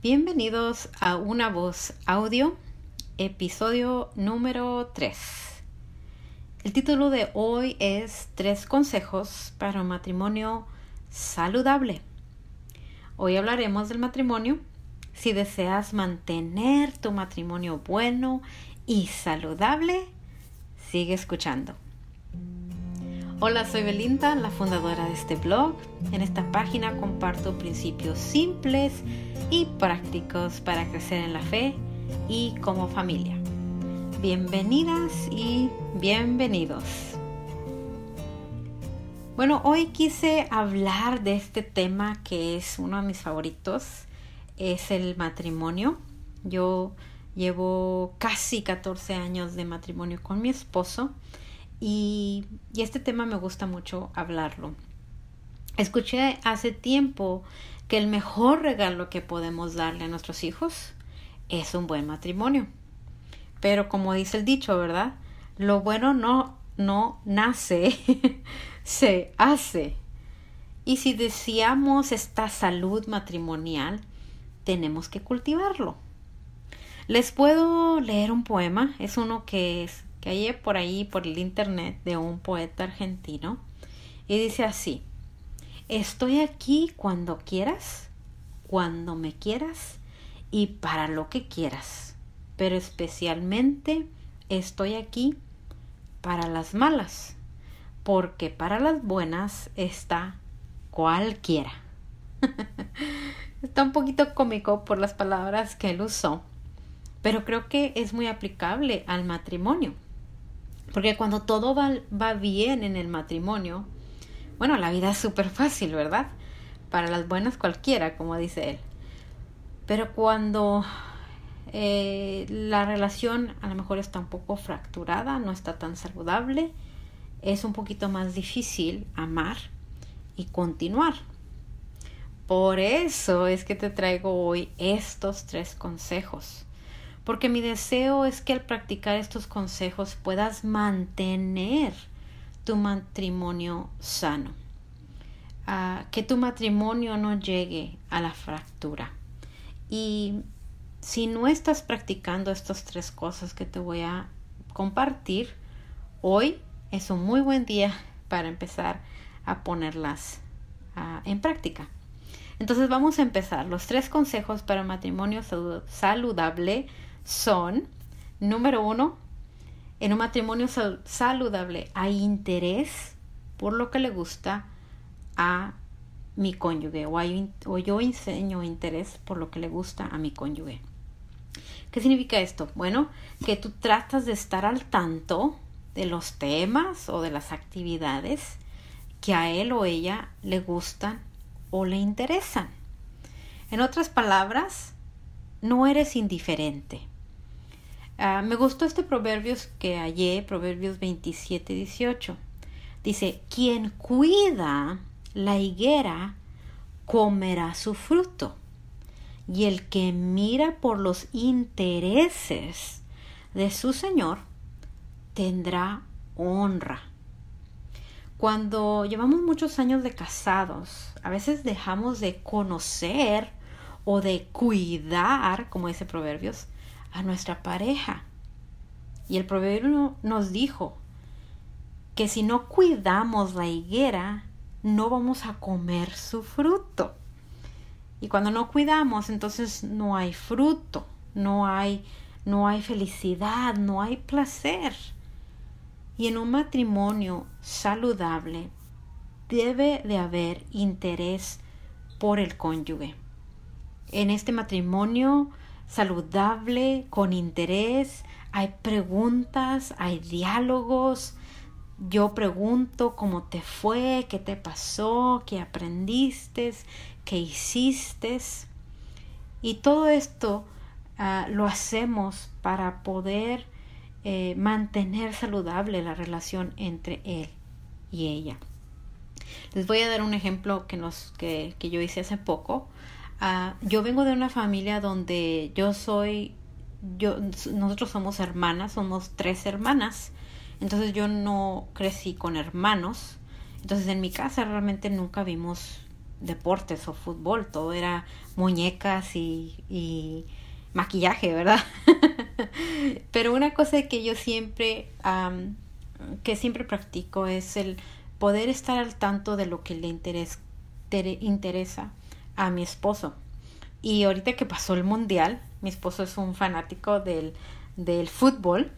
Bienvenidos a Una Voz Audio, episodio número 3. El título de hoy es Tres consejos para un matrimonio saludable. Hoy hablaremos del matrimonio. Si deseas mantener tu matrimonio bueno y saludable, sigue escuchando. Hola, soy Belinda, la fundadora de este blog. En esta página comparto principios simples y prácticos para crecer en la fe y como familia. Bienvenidas y bienvenidos. Bueno, hoy quise hablar de este tema que es uno de mis favoritos, es el matrimonio. Yo llevo casi 14 años de matrimonio con mi esposo y, este tema me gusta mucho hablarlo. Escuché hace tiempo que el mejor regalo que podemos darle a nuestros hijos es un buen matrimonio. Pero como dice el dicho, ¿verdad? Lo bueno no, no nace, se hace. Y si deseamos esta salud matrimonial, tenemos que cultivarlo. Les puedo leer un poema, es uno que es por ahí por el internet de un poeta argentino y dice así, estoy aquí cuando quieras, cuando me quieras y para lo que quieras, pero especialmente estoy aquí para las malas, porque para las buenas está cualquiera. está un poquito cómico por las palabras que él usó, pero creo que es muy aplicable al matrimonio. Porque cuando todo va, bien en el matrimonio, bueno, la vida es súper fácil, ¿verdad? Para las buenas cualquiera, como dice él. Pero cuando eh, la relación a lo mejor está un poco fracturada, no está tan saludable, es un poquito más difícil amar y continuar. Por eso es que te traigo hoy estos tres consejos porque mi deseo es que al practicar estos consejos puedas mantener tu matrimonio sano, que tu matrimonio no llegue a la fractura. Y si no estás practicando estas tres cosas que te voy a compartir, hoy es un muy buen día para empezar a ponerlas en práctica. Entonces vamos a empezar. Los tres consejos para matrimonio saludable son, número uno, en un matrimonio saludable hay interés por lo que le gusta a mi cónyuge o, o yo enseño interés por lo que le gusta a mi cónyuge. ¿Qué significa esto? Bueno, que tú tratas de estar al tanto de los temas o de las actividades que a él o ella le gustan o le interesan. En otras palabras, no eres indiferente. Ah, me gustó este proverbios que hallé, Proverbios 27, 18. Dice, quien cuida la higuera comerá su fruto, y el que mira por los intereses de su Señor tendrá honra. Cuando llevamos muchos años de casados, a veces dejamos de conocer o de cuidar, como dice Proverbios, a nuestra pareja. Y el proverbio nos dijo que si no cuidamos la higuera, no vamos a comer su fruto. Y cuando no cuidamos, entonces no hay fruto, no hay no hay felicidad, no hay placer. Y en un matrimonio saludable debe de haber interés por el cónyuge. En este matrimonio saludable, con interés, hay preguntas, hay diálogos. Yo pregunto cómo te fue, qué te pasó, qué aprendiste, qué hiciste. Y todo esto ah, lo hacemos para poder eh, mantener saludable la relación entre él y ella. Les voy a dar un ejemplo que, nos, que, que yo hice hace poco. Ah, yo vengo de una familia donde yo soy, yo, nosotros somos hermanas, somos tres hermanas. Entonces yo no crecí con hermanos. Entonces en mi casa realmente nunca vimos deportes o fútbol, todo era muñecas y, y maquillaje, ¿verdad? Pero una cosa que yo siempre, que siempre practico es el poder estar al tanto de lo que le interesa a mi esposo. Y ahorita que pasó el mundial, mi esposo es un fanático del, del fútbol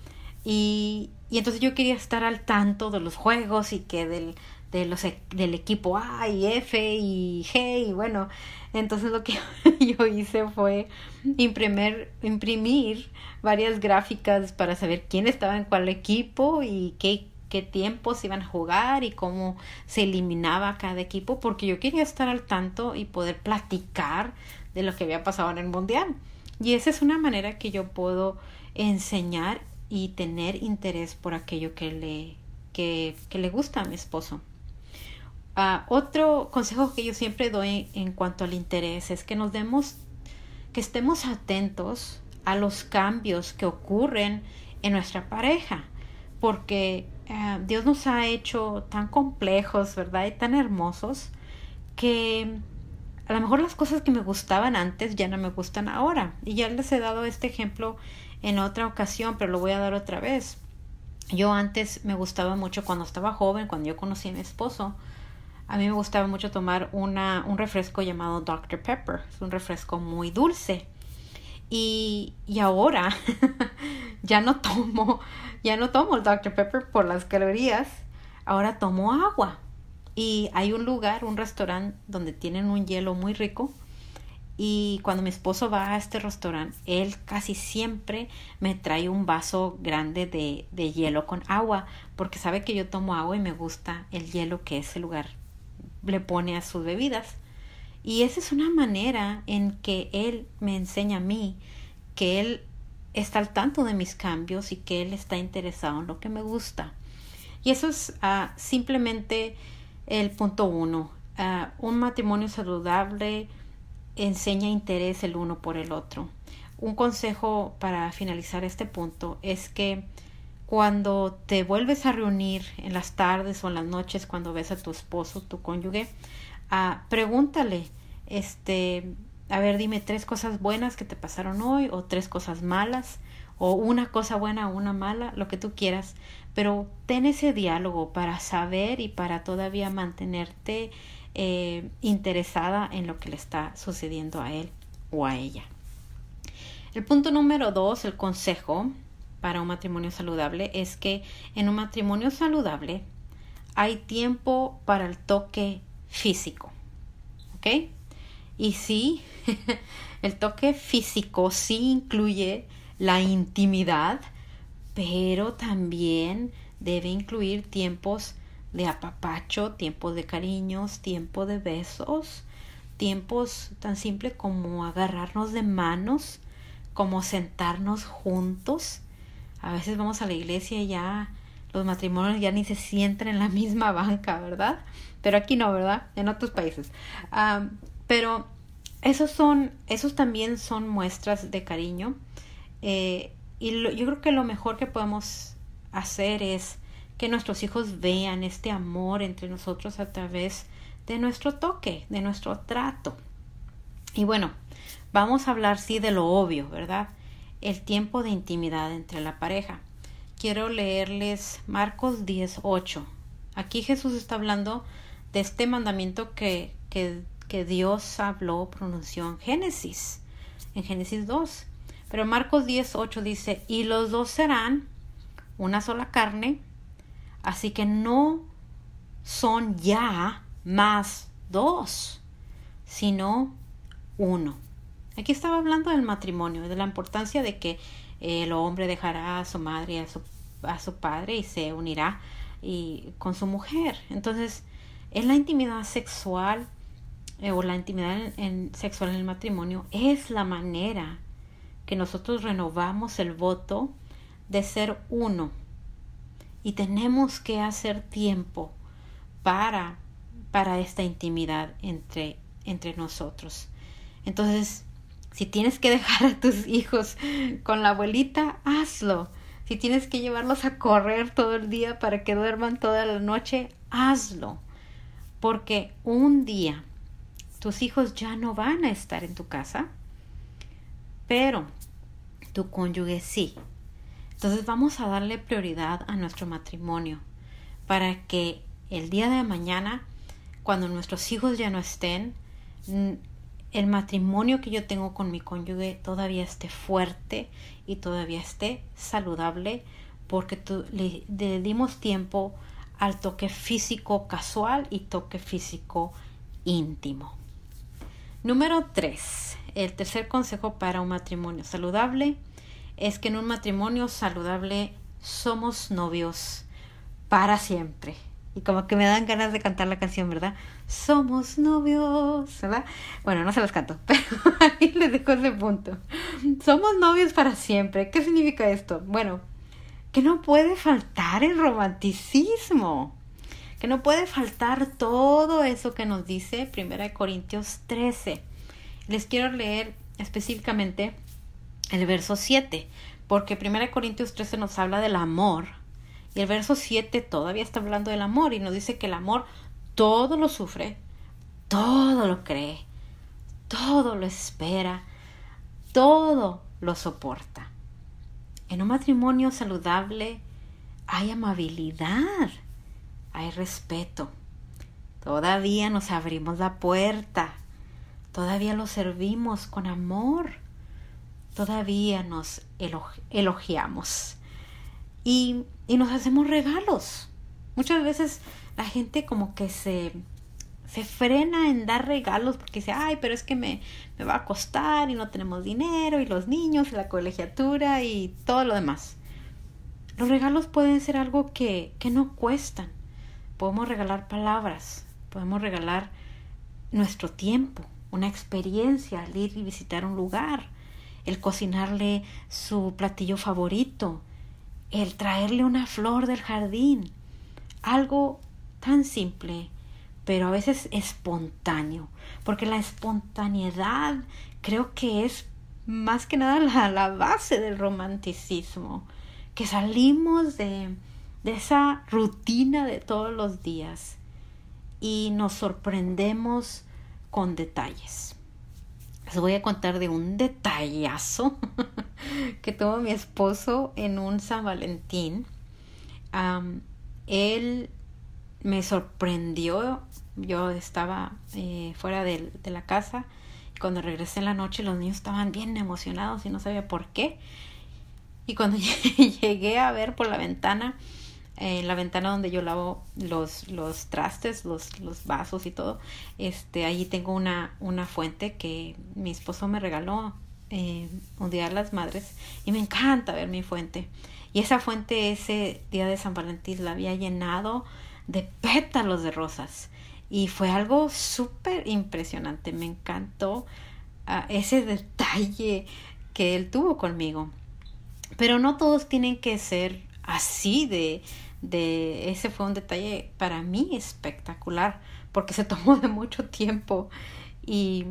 y, y entonces yo quería estar al tanto de los juegos y que del, e, del equipo A y F y G y bueno, entonces lo que yo hice fue imprimir, imprimir varias gráficas para saber quién estaba en cuál equipo y qué, qué tiempos iban a jugar y cómo se eliminaba cada equipo porque yo quería estar al tanto y poder platicar de lo que había pasado en el mundial. Y esa es una manera que yo puedo enseñar y tener interés por aquello que le, que, le gusta a mi esposo. Ah, otro consejo que yo siempre doy en cuanto al interés es que nos demos, que estemos atentos a los cambios que ocurren en nuestra pareja, porque ah, Dios nos ha hecho tan complejos, ¿verdad? Y tan hermosos que a lo mejor las cosas que me gustaban antes ya no me gustan ahora. Y ya les he dado este ejemplo en otra ocasión, pero lo voy a dar otra vez. Yo antes me gustaba mucho cuando estaba joven, cuando yo conocí a mi esposo, a mí me gustaba mucho tomar una, un refresco llamado Dr. Pepper. Es un refresco muy dulce. Y, y ahora ya no tomo, ya no tomo el Dr. Pepper por las calorías. Ahora tomo agua. Y hay un lugar, un restaurante donde tienen un hielo muy rico. Y cuando mi esposo va a este restaurante, él casi siempre me trae un vaso grande de, de hielo con agua, porque sabe que yo tomo agua y me gusta el hielo que ese lugar le pone a sus bebidas. Y esa es una manera en que Él me enseña a mí que Él está al tanto de mis cambios y que Él está interesado en lo que me gusta. Y eso es ah, simplemente el punto uno. Ah, un matrimonio saludable enseña interés el uno por el otro. Un consejo para finalizar este punto es que cuando te vuelves a reunir en las tardes o en las noches cuando ves a tu esposo, tu cónyuge, ah, pregúntale, este, a ver, dime tres cosas buenas que te pasaron hoy o tres cosas malas o una cosa buena o una mala, lo que tú quieras, pero ten ese diálogo para saber y para todavía mantenerte eh, interesada en lo que le está sucediendo a él o a ella. El punto número dos, el consejo, para un matrimonio saludable es que en un matrimonio saludable hay tiempo para el toque físico. ¿Ok? Y sí, el toque físico sí incluye la intimidad, pero también debe incluir tiempos de apapacho, tiempos de cariños, tiempo de besos, tiempos tan simples como agarrarnos de manos, como sentarnos juntos a veces vamos a la iglesia y ya los matrimonios ya ni se sienten en la misma banca, ¿verdad? Pero aquí no, ¿verdad? En otros países. Pero esos son, esos también son muestras de cariño. Eh, y yo creo que lo mejor que podemos hacer es que nuestros hijos vean este amor entre nosotros a través de nuestro toque, de nuestro trato. Y bueno, vamos a hablar sí de lo obvio, ¿verdad? el tiempo de intimidad entre la pareja. Quiero leerles Marcos 10.8. Aquí Jesús está hablando de este mandamiento que, que, que Dios habló, pronunció en Génesis, en Génesis 2. Pero Marcos 10.8 dice, y los dos serán una sola carne, así que no son ya más dos, sino uno. Aquí estaba hablando del matrimonio, de la importancia de que el hombre dejará a su madre y a su, a su padre y se unirá y, con su mujer. Entonces, en la intimidad sexual eh, o la intimidad en, sexual en el matrimonio es la manera que nosotros renovamos el voto de ser uno. Y tenemos que hacer tiempo para, para esta intimidad entre, entre nosotros. Entonces, si tienes que dejar a tus hijos con la abuelita, hazlo. Si tienes que llevarlos a correr todo el día para que duerman toda la noche, hazlo. Porque un día tus hijos ya no van a estar en tu casa, pero tu cónyuge sí. Entonces vamos a darle prioridad a nuestro matrimonio para que el día de mañana, cuando nuestros hijos ya no estén, el matrimonio que yo tengo con mi cónyuge todavía esté fuerte y todavía esté saludable porque le, le, dimos tiempo al toque físico casual y toque físico íntimo. Número 3. El tercer consejo para un matrimonio saludable es que en un matrimonio saludable somos novios para siempre. Y como que me dan ganas de cantar la canción, ¿verdad? Somos novios, ¿verdad? Bueno, no se los canto, pero ahí les dejo ese punto. Somos novios para siempre. ¿Qué significa esto? Bueno, que no puede faltar el romanticismo, que no puede faltar todo eso que nos dice 1 Corintios 13. Les quiero leer específicamente el verso 7, porque 1 Corintios 13 nos habla del amor y el verso 7 todavía está hablando del amor y nos dice que el amor todo lo sufre, todo lo cree, todo lo espera, todo lo soporta. En un matrimonio saludable hay amabilidad, hay respeto. Todavía nos abrimos la puerta, todavía lo servimos con amor, todavía nos elogiamos y, y nos hacemos regalos. Muchas veces la gente como que se, se frena en dar regalos porque dice, ay, pero es que me, me va a costar y no tenemos dinero y los niños y la colegiatura y todo lo demás. Los regalos pueden ser algo que, que no cuestan. Podemos regalar palabras, podemos regalar nuestro tiempo, una experiencia al ir y visitar un lugar, el cocinarle su platillo favorito, el traerle una flor del jardín, algo tan simple, pero a veces espontáneo, porque la espontaneidad creo que es más que nada la, la base del romanticismo, que salimos de, de esa rutina de todos los días y nos sorprendemos con detalles. Les voy a contar de un detallazo que tuvo mi esposo en un San Valentín. él me sorprendió. Yo estaba eh, fuera de, la casa y cuando regresé en la noche los niños estaban bien emocionados y no sabía por qué. Y cuando llegué a ver por la ventana, en la ventana donde yo lavo los, los trastes, los, los vasos y todo, este, allí tengo una, una fuente que mi esposo me regaló eh, un día de las madres y me encanta ver mi fuente. Y esa fuente ese día de San Valentín la había llenado de pétalos de rosas y fue algo súper impresionante. Me encantó ah, ese detalle que él tuvo conmigo. Pero no todos tienen que ser así de de ese fue un detalle para mí espectacular porque se tomó de mucho tiempo y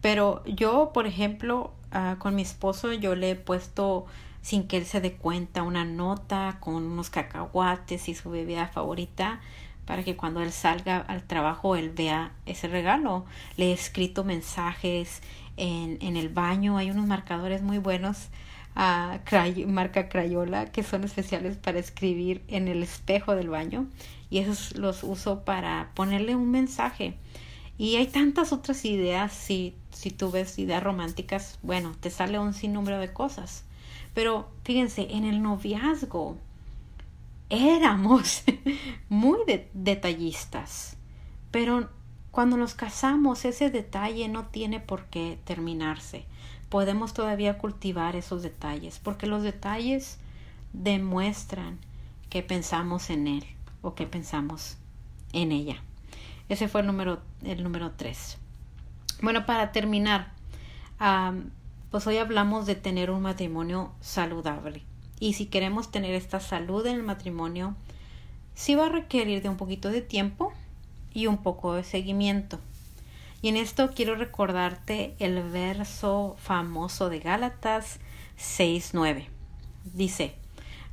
pero yo por ejemplo ah, con mi esposo yo le he puesto sin que él se dé cuenta una nota con unos cacahuates y su bebida favorita para que cuando él salga al trabajo él vea ese regalo. Le he escrito mensajes en, en el baño, hay unos marcadores muy buenos marca Crayola que son especiales para escribir en el espejo del baño y esos los uso para ponerle un mensaje. Y hay tantas otras ideas, si, si tú ves ideas románticas, bueno, te sale un sinnúmero de cosas. Pero fíjense, en el noviazgo éramos muy detallistas, pero cuando nos casamos ese detalle no tiene por qué terminarse podemos todavía cultivar esos detalles, porque los detalles demuestran que pensamos en él o que pensamos en ella. Ese fue el número, el número tres. Bueno, para terminar, pues hoy hablamos de tener un matrimonio saludable. Y si queremos tener esta salud en el matrimonio, sí va a requerir de un poquito de tiempo y un poco de seguimiento. Y en esto quiero recordarte el verso famoso de Gálatas 6.9. Dice,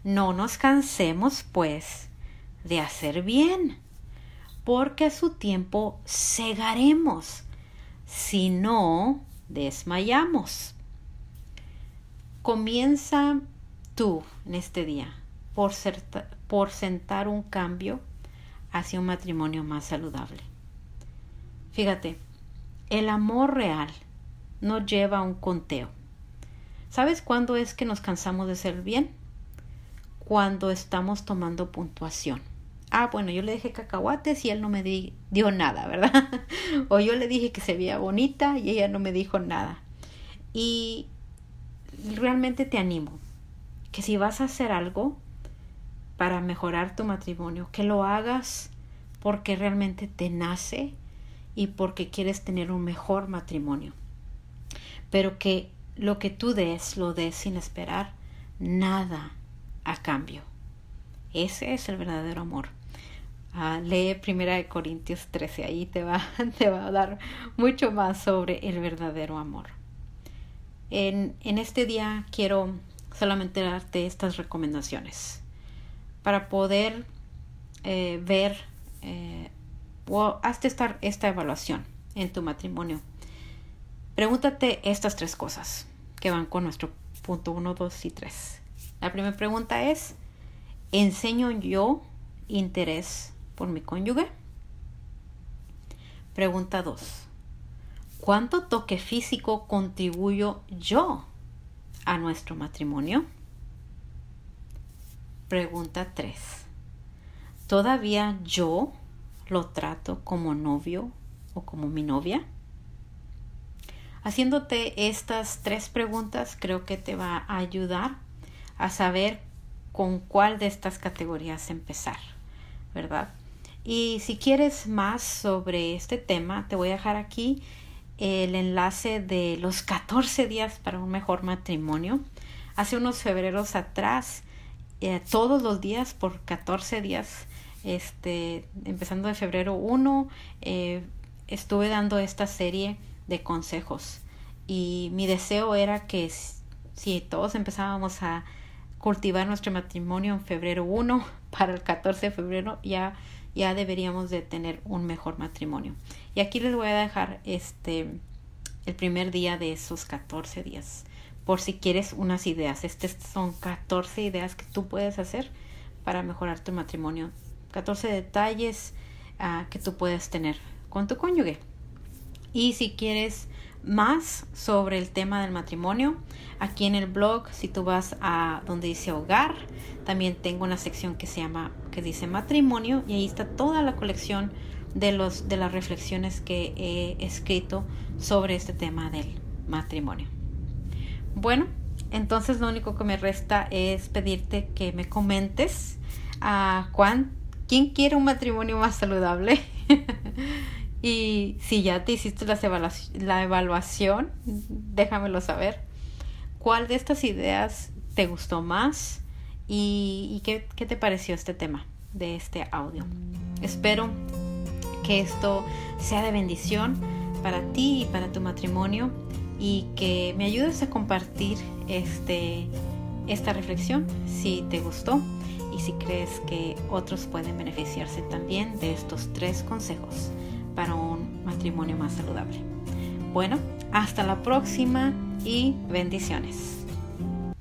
no nos cansemos pues de hacer bien, porque a su tiempo segaremos si no desmayamos. Comienza tú en este día por, por sentar un cambio hacia un matrimonio más saludable. Fíjate, el amor real no lleva un conteo. ¿Sabes cuándo es que nos cansamos de ser bien? Cuando estamos tomando puntuación. Ah, bueno, yo le dije cacahuates y él no me dio nada, ¿verdad? o yo le dije que se veía bonita y ella no me dijo nada. Y realmente te animo que si vas a hacer algo para mejorar tu matrimonio, que lo hagas porque realmente te nace y porque quieres tener un mejor matrimonio. Pero que lo que tú des, lo des sin esperar nada a cambio. Ese es el verdadero amor. Ah, lee Primera de Corintios 13, ahí te va, te va a dar mucho más sobre el verdadero amor. En, en este día quiero solamente darte estas recomendaciones para poder eh, ver eh, o hazte esta, esta evaluación en tu matrimonio. Pregúntate estas tres cosas que van con nuestro punto 1, 2 y 3. La primera pregunta es, ¿enseño yo interés por mi cónyuge? Pregunta 2. ¿Cuánto toque físico contribuyo yo a nuestro matrimonio? Pregunta 3. ¿Todavía yo lo trato como novio o como mi novia? Haciéndote estas tres preguntas creo que te va a ayudar a saber con cuál de estas categorías empezar, ¿verdad? Y si quieres más sobre este tema, te voy a dejar aquí el enlace de los 14 días para un mejor matrimonio. Hace unos febreros atrás, eh, todos los días por 14 días, este, empezando de febrero 1, eh, estuve dando esta serie de consejos. Y mi deseo era que si todos empezábamos a cultivar nuestro matrimonio en febrero 1, para el 14 de febrero ya ya deberíamos de tener un mejor matrimonio. Y aquí les voy a dejar este el primer día de esos 14 días por si quieres unas ideas. Estas son 14 ideas que tú puedes hacer para mejorar tu matrimonio. 14 detalles uh, que tú puedes tener con tu cónyuge. Y si quieres más sobre el tema del matrimonio, aquí en el blog, si tú vas a donde dice hogar, también tengo una sección que se llama, que dice matrimonio, y ahí está toda la colección de, los, de las reflexiones que he escrito sobre este tema del matrimonio. Bueno, entonces lo único que me resta es pedirte que me comentes a cuán, quién quiere un matrimonio más saludable. Y si ya te hiciste la evaluación, déjamelo saber. ¿Cuál de estas ideas te gustó más? ¿Y, qué, qué te pareció este tema de este audio? Espero que esto sea de bendición para ti y para tu matrimonio y que me ayudes a compartir este, esta reflexión si te gustó y si crees que otros pueden beneficiarse también de estos tres consejos para un matrimonio más saludable. Bueno, hasta la próxima y bendiciones.